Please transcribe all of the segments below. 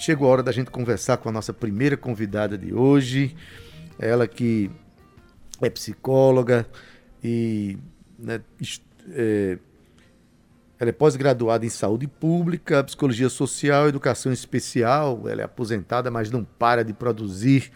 chegou a hora da gente conversar com a nossa primeira convidada de hoje. Ela que é psicóloga e né, é, ela é pós-graduada em saúde pública, psicologia social, educação especial. Ela é aposentada, mas não para de produzir,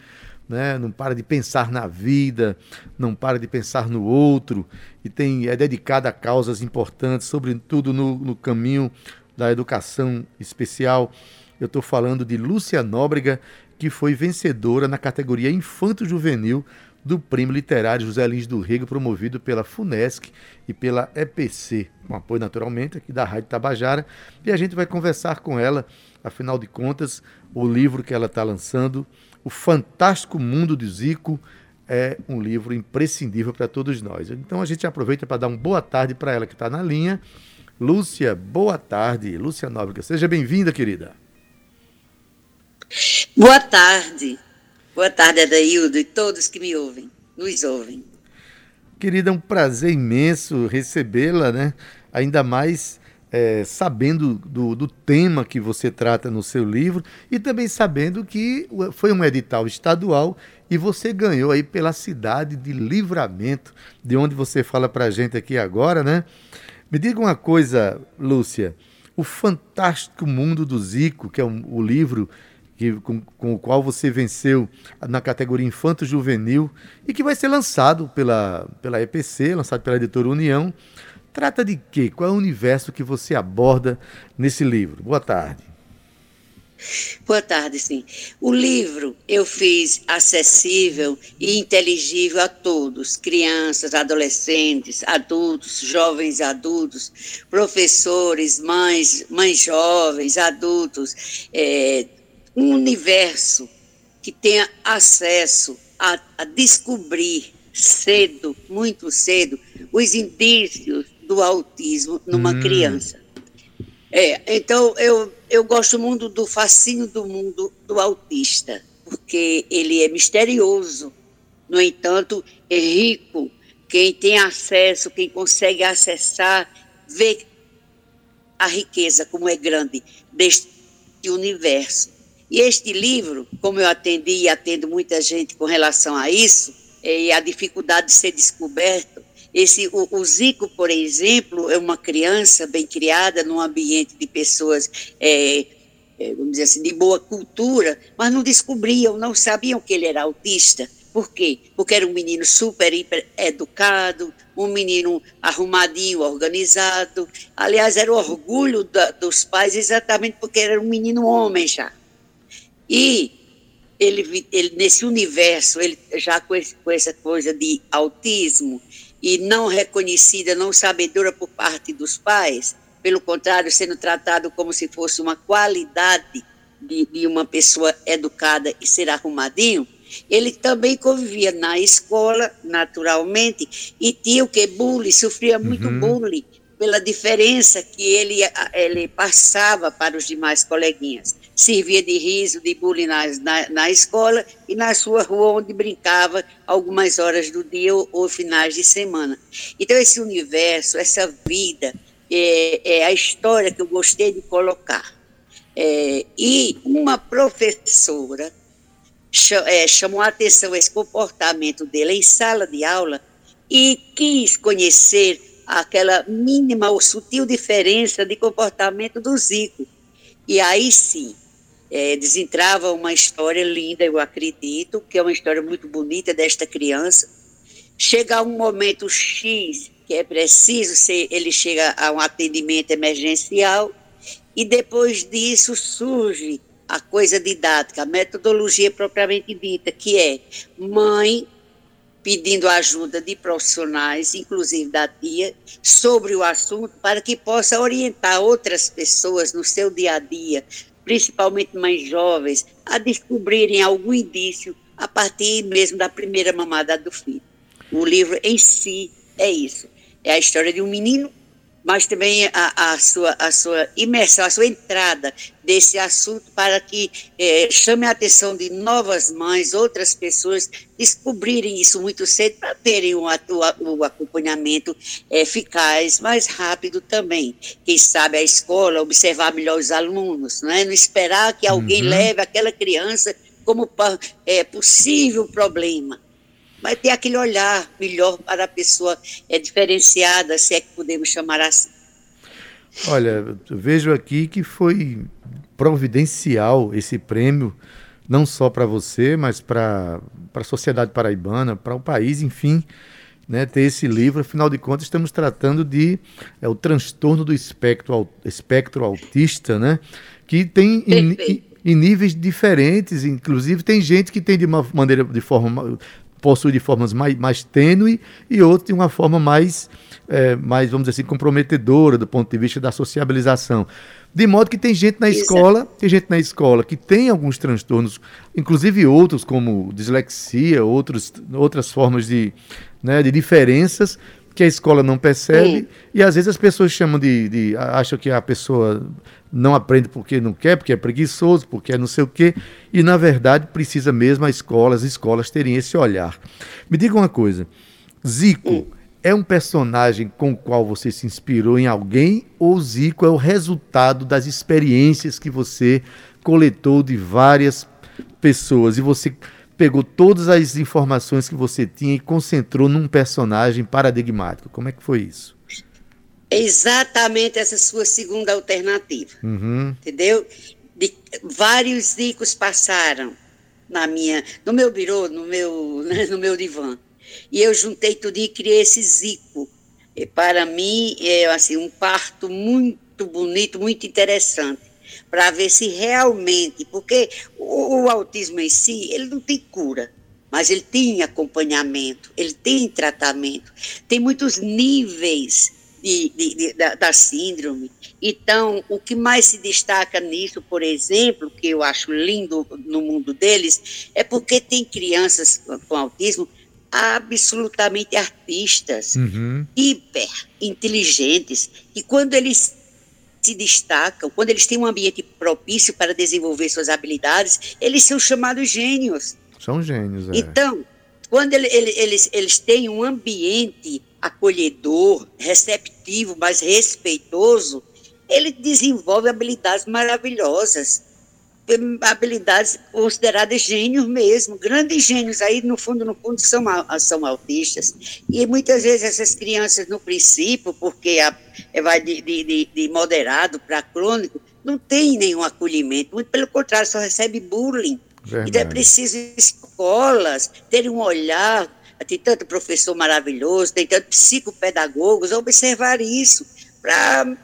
né? não para de pensar na vida, não para de pensar no outro e tem, é dedicada a causas importantes, sobretudo no, no caminho da educação especial. Eu estou falando de Lúcia Nóbrega, que foi vencedora na categoria Infanto Juvenil do Prêmio Literário José Lins do Rego, promovido pela FUNESC e pela EPC, com apoio naturalmente aqui da Rádio Tabajara. E a gente vai conversar com ela, afinal de contas, o livro que ela está lançando, O Fantástico Mundo de Zico, é um livro imprescindível para todos nós. Então a gente aproveita para dar uma boa tarde para ela que está na linha. Lúcia, boa tarde. Lúcia Nóbrega, seja bem-vinda, querida. Boa tarde. Boa tarde, Adaildo, e todos que me ouvem, nos ouvem. Querida, é um prazer imenso recebê-la, né? Ainda mais é, sabendo do, do, tema que você trata no seu livro e também sabendo que foi um edital estadual e você ganhou aí pela cidade de Livramento, de onde você fala para a gente aqui agora, né? Me diga uma coisa, Lúcia, o Fantástico Mundo do Zico, que é um, o livro que, com, com, o qual você venceu na categoria Infanto Juvenil e que vai ser lançado pela, pela EPC, lançado pela editora União. Trata de quê? Qual é o universo que você aborda nesse livro? Boa tarde. Boa tarde, sim. O livro eu fiz acessível e inteligível a todos: crianças, adolescentes, adultos, jovens adultos, professores, mães, mães jovens, adultos, é, um universo que tenha acesso a, a descobrir cedo, muito cedo, os indícios do autismo numa hum. criança. É, então eu, eu gosto muito do fascínio do mundo do autista, porque ele é misterioso, no entanto, é rico. Quem tem acesso, quem consegue acessar, vê a riqueza como é grande deste universo. E este livro, como eu atendi e atendo muita gente com relação a isso, é, e a dificuldade de ser descoberto, esse, o, o, Zico, por exemplo, é uma criança bem criada num ambiente de pessoas, é, é, vamos dizer assim, de boa cultura, mas não descobriam, não sabiam que ele era autista. Por quê? Porque era um menino super, hiper educado, um menino arrumadinho, organizado. Aliás, era o orgulho da, dos pais exatamente porque era um menino homem já. E ele, ele nesse universo, ele já com, esse, com essa coisa de autismo e não reconhecida, não sabedora por parte dos pais, pelo contrário, sendo tratado como se fosse uma qualidade de, de uma pessoa educada e ser arrumadinho, ele também convivia na escola, naturalmente, e tinha o que? Bullying, sofria muito uhum. bullying pela diferença que ele, ele passava para os demais coleguinhas servia de riso, de bullying na, na, na, escola e na sua rua onde brincava algumas horas do dia ou, ou finais de semana. Então esse universo, essa vida, é, é, a história que eu gostei de colocar. É, e uma professora é, chamou a atenção esse comportamento dele em sala de aula e quis conhecer aquela mínima ou sutil diferença de comportamento do Zico. E aí sim, é, desentrava uma história linda, eu acredito, que é uma história muito bonita desta criança. Chega um momento X, que é preciso ser, ele chega a um atendimento emergencial, e depois disso surge a coisa didática, a metodologia propriamente dita, que é mãe pedindo ajuda de profissionais, inclusive da tia, sobre o assunto, para que possa orientar outras pessoas no seu dia a dia, principalmente mais jovens, a descobrirem algum indício a partir mesmo da primeira mamada do filho. O livro em si é isso. É a história de um menino mas também a, a, sua, a sua imersão, a sua entrada desse assunto para que é, chame a atenção de novas mães, outras pessoas, descobrirem isso muito cedo para terem o, o, o acompanhamento eficaz, mais rápido também. Quem sabe a escola observar melhor os alunos, não, é? não esperar que alguém uhum. leve aquela criança como é, possível problema vai ter aquele olhar melhor para a pessoa é diferenciada, se é que podemos chamar assim. Olha, vejo aqui que foi providencial esse prêmio, não só para você, mas para a sociedade paraibana, para o país, enfim, né, ter esse livro. Afinal de contas, estamos tratando de é, o transtorno do espectro, espectro autista, né, que tem em, em, níveis diferentes, inclusive tem gente que tem de uma maneira, de forma possui de formas mais, mais tênue e outro de uma forma mais, é, mais, vamos dizer assim, comprometedora do ponto de vista da sociabilização. De modo que tem gente na escola, tem gente na escola que tem alguns transtornos, inclusive outros como dislexia, outros, outras formas de, né, de diferenças que a escola não percebe Sim. e às vezes as pessoas chamam de, de, acham que a pessoa não aprende porque não quer, porque é preguiçoso, porque é não sei o quê, e na verdade precisa mesmo a escola, as escolas terem esse olhar. Me diga uma coisa, Zico Sim. é um personagem com o qual você se inspirou em alguém ou Zico é o resultado das experiências que você coletou de várias pessoas e você pegou todas as informações que você tinha e concentrou num personagem paradigmático. Como é que foi isso? Exatamente essa sua segunda alternativa. Uhum. Entendeu? De, vários zicos passaram na minha, no meu birô, no meu, né, no meu divã. E eu juntei tudo e criei esse zico. E para mim é assim um parto muito bonito, muito interessante para ver se realmente, porque o, o, autismo em si, ele não tem cura, mas ele tem acompanhamento, ele tem tratamento, tem muitos níveis de, de, de, da, da síndrome. Então, o que mais se destaca nisso, por exemplo, que eu acho lindo no mundo deles, é porque tem crianças com autismo absolutamente artistas, uhum. hiper inteligentes, e quando eles se destacam, quando eles têm um ambiente propício para desenvolver suas habilidades, eles são chamados gênios. São gênios, é. Então, quando ele, ele, eles, eles têm um ambiente acolhedor, receptivo, mas respeitoso, ele desenvolve habilidades maravilhosas habilidades consideradas gênios mesmo, grandes gênios, aí no fundo, no fundo, são, são autistas. E muitas vezes essas crianças, no princípio, porque a, é, vai de, de, de moderado para crônico, não tem nenhum acolhimento, muito pelo contrário, só recebe bullying. Verdade. Então é preciso escolas terem um olhar, tem tanto professor maravilhoso, tem tanto psicopedagogos, observar isso, para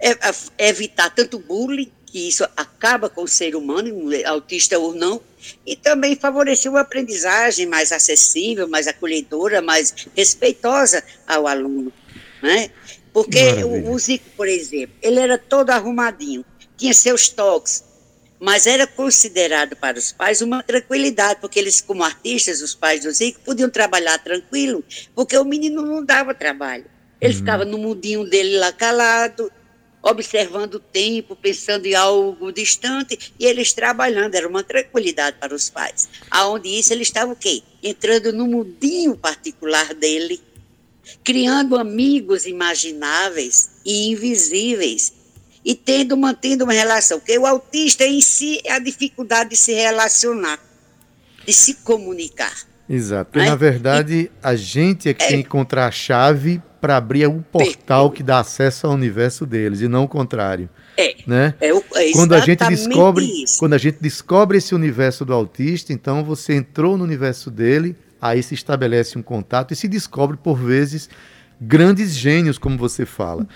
é, evitar tanto bullying que isso acaba com o ser humano, autista ou não, e também favorecer uma aprendizagem mais acessível, mais acolhedora, mais respeitosa ao aluno, né? Porque o, o Zico, por exemplo, ele era todo arrumadinho, tinha seus toques, mas era considerado para os pais uma tranquilidade, porque eles, como artistas, os pais do Zico, podiam trabalhar tranquilo, porque o menino não dava trabalho. Ele uhum. ficava no mundinho dele lá calado, observando o tempo, pensando em algo distante, e eles trabalhando, era uma tranquilidade para os pais. Aonde isso ele estava o quê? Entrando no mundinho particular dele, criando amigos imagináveis e invisíveis, e tendo, mantendo uma relação, porque o autista em si é a dificuldade de se relacionar, de se comunicar. Exato. Porque, é? na verdade, a gente é que é, tem que encontrar a chave para abrir um portal que dá acesso ao universo deles e não o contrário. É. Né? É, é quando a gente descobre, isso. quando a gente descobre esse universo do autista, então você entrou no universo dele, aí se estabelece um contato e se descobre por vezes grandes gênios, como você fala.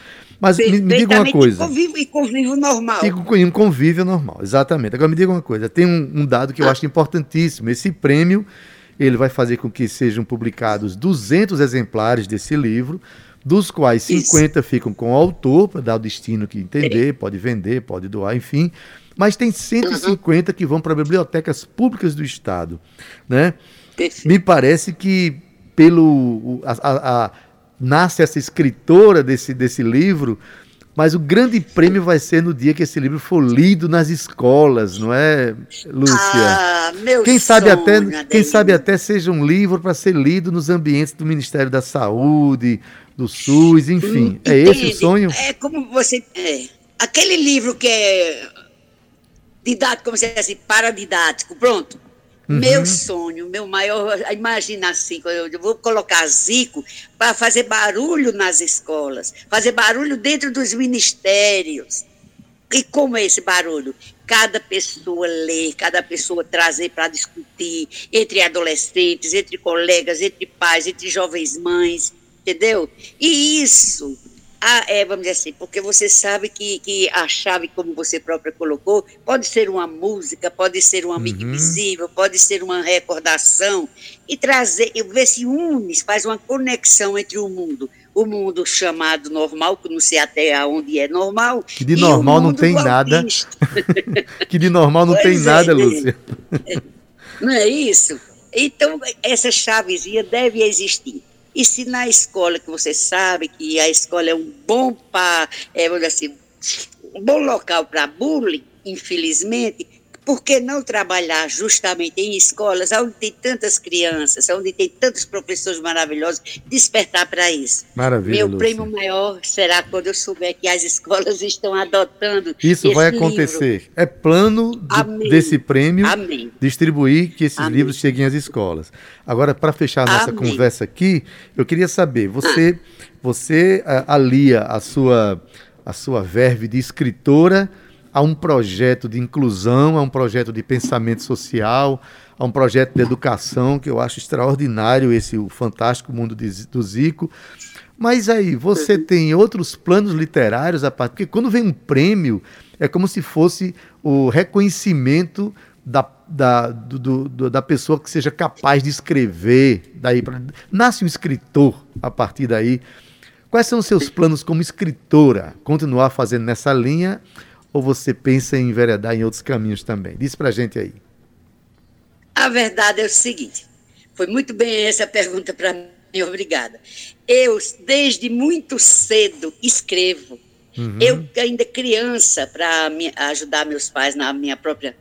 Mas me, me diga uma coisa. Convívio, e convívio normal. E um convívio normal, exatamente. Agora me diga uma coisa. Tem um, um dado que eu ah. acho importantíssimo. Esse prêmio ele vai fazer com que sejam publicados 200 exemplares desse livro, dos quais 50 Isso. ficam com o autor, para dar o destino que entender, pode vender, pode doar, enfim. Mas tem 150 uhum. que vão para bibliotecas públicas do Estado. Né? Me parece que pelo a, a, a nasce essa escritora desse, desse livro, mas o grande prêmio vai ser no dia que esse livro for lido nas escolas, não é, Lúcia? Ah, meu quem sabe sonho, até, Adelino. quem sabe até seja um livro para ser lido nos ambientes do Ministério da Saúde, do SUS, enfim. É esse o sonho? É como você. É, aquele livro que é didático, como você diz assim, paradidático, pronto. Uhum. Meu sonho, meu maior. Imagina assim, eu vou colocar Zico para fazer barulho nas escolas, fazer barulho dentro dos ministérios. E como é esse barulho? Cada pessoa ler, cada pessoa trazer para discutir entre adolescentes, entre colegas, entre pais, entre jovens mães, entendeu? E isso, ah, é, vamos dizer assim, porque você sabe que, que a chave, como você própria colocou, pode ser uma música, pode ser um amigo Uhum. invisível, pode ser uma recordação, e trazer, e ver se une, faz uma conexão entre o mundo, o mundo chamado normal, que não sei até onde é normal. Que de normal não tem nada. Que de normal não Pois tem é, nada? Lúcia. Não é isso? Então, essa chavezinha deve existir. E se na escola, que você sabe que a escola é um bom pa, é, assim, um bom local para bullying, infelizmente, por que não trabalhar justamente em escolas onde tem tantas crianças, onde tem tantos professores maravilhosos, despertar para isso? Maravilha, Meu Lúcia. prêmio maior será quando eu souber que as escolas estão adotando Isso vai livro. acontecer. É plano desse prêmio Amém. distribuir que esses Amém. livros cheguem às escolas. Agora, para fechar a nossa Amém. conversa aqui, eu queria saber, você, você ah, alia a sua, a sua verve de escritora a um projeto de inclusão, a um projeto de pensamento social, a um projeto de educação, que eu acho extraordinário esse o fantástico mundo de do Zico. Mas aí, você tem outros planos literários, a parte- porque quando vem um prêmio, é como se fosse o reconhecimento da, da, do- do- da pessoa que seja capaz de escrever. Daí pra, nasce um escritor a partir daí. Quais são os seus planos como escritora? Continuar fazendo nessa linha ou você pensa em enveredar em outros caminhos também? Diz pra gente aí. A verdade é o seguinte: foi muito bem essa pergunta para mim, obrigada. Eu, desde muito cedo, escrevo. Uhum. Eu, ainda criança, para ajudar meus pais na minha própria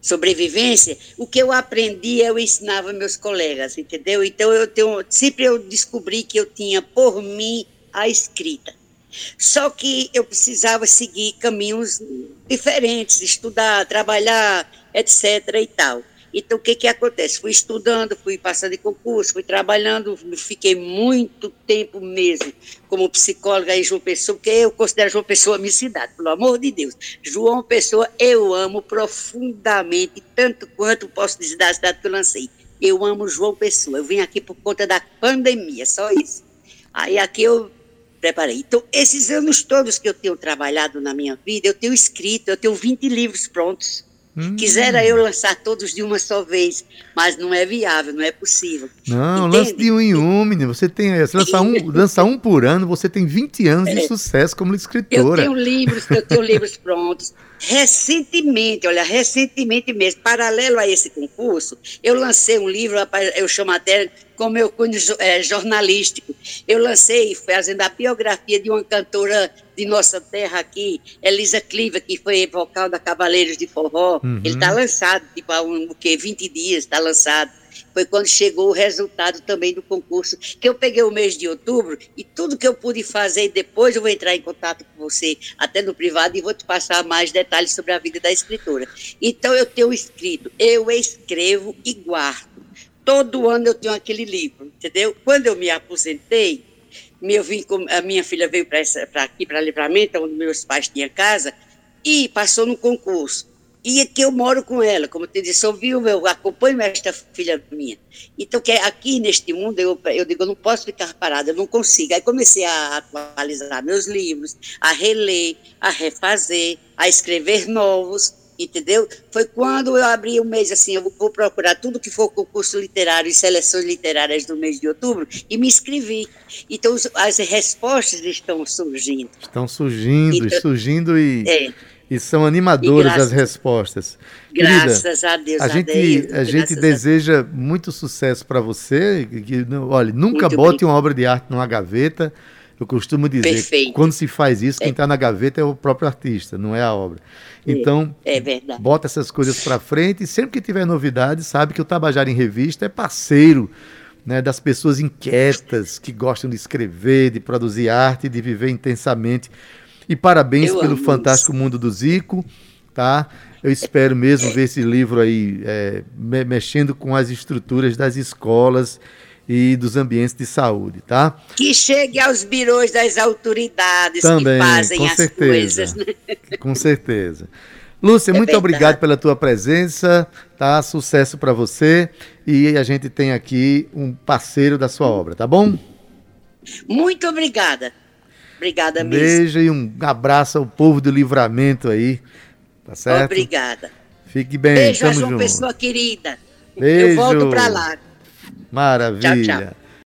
sobrevivência, o que eu aprendi eu ensinava meus colegas, entendeu? Então eu tenho, sempre eu descobri que eu tinha por mim a escrita. Só que eu precisava seguir caminhos diferentes, estudar, trabalhar, etc. e tal. Então, o que, que acontece? Fui estudando, fui passando em concurso, fui trabalhando, fiquei muito tempo mesmo como psicóloga em João Pessoa, porque eu considero João Pessoa minha cidade, pelo amor de Deus. João Pessoa eu amo profundamente, tanto quanto posso dizer da cidade que eu lancei. Eu amo João Pessoa. Eu vim aqui por conta da pandemia, só isso. Aí aqui eu preparei. Então, esses anos todos que eu tenho trabalhado na minha vida, eu tenho escrito, eu tenho 20 livros prontos. Hum. Quisera eu lançar todos de uma só vez, mas não é viável, não é possível. Não, Entende? lance de um em um, menino. Você tem, se lançar um, lançar um por ano, você tem 20 anos de sucesso como Eu escritora. tenho livros, eu tenho livros prontos. Recentemente, olha, recentemente mesmo, paralelo a esse concurso, eu lancei um livro, eu chamo até com meu cunho jo- eh, jornalístico. Eu lancei, fazendo a biografia de uma cantora de nossa terra aqui, Elisa Cliva, que foi vocal da Cavaleiros de Forró. Uhum. Ele está lançado, tipo, há um, o quê? 20 dias está lançado. Foi quando chegou o resultado também do concurso, que eu peguei o mês de outubro e tudo que eu pude fazer depois eu vou entrar em contato com você, até no privado, e vou te passar mais detalhes sobre a vida da escritora. Então eu tenho escrito, eu escrevo e guardo. Todo ano eu tenho aquele livro, entendeu? Quando eu me aposentei, eu vim com, a minha filha veio para aqui, para Livramento, onde meus pais tinham casa, e passou no concurso. E aqui eu moro com ela, como eu te disse, sou viúva, eu acompanho esta filha minha. Então, que aqui neste mundo, eu, eu digo, eu não posso ficar parada, eu não consigo. Aí comecei a atualizar meus livros, a reler, a refazer, a escrever novos, entendeu? Foi quando eu abri o mês assim, eu vou procurar tudo que for concurso literário e seleções literárias do mês de outubro e me inscrevi. Então, as respostas estão surgindo. Estão surgindo, Então- surgindo e, É. E são animadoras graças, as respostas. Graças Querida, a Deus. A, a gente, Deus, a gente deseja a... muito sucesso para você. Que, olha, nunca muito bote bem. uma obra de arte numa gaveta. Eu costumo dizer, Perfeito. quando se faz isso, quem está é. na gaveta é o próprio artista, não é a obra. É, então, é, é bota essas coisas para frente e sempre que tiver novidade, sabe que o Tabajara em Revista é parceiro né, das pessoas inquietas, que gostam de escrever, de produzir arte, de viver intensamente. E parabéns Eu pelo fantástico isso. mundo do Zico, tá? Eu espero mesmo ver esse livro aí é, mexendo com as estruturas das escolas e dos ambientes de saúde, tá? Que chegue aos birôs das autoridades Também, que fazem com as certeza, coisas. Né? Com certeza. Lúcia, é muito verdade. obrigado pela tua presença, tá? Sucesso para você e a gente tem aqui um parceiro da sua obra, tá bom? Muito obrigada. Obrigada mesmo. Beijo e um abraço ao povo do livramento aí, tá certo? Obrigada. Fique bem, Beijo a João Pessoa querida. Beijo. Eu volto para lá. Maravilha. Tchau, tchau.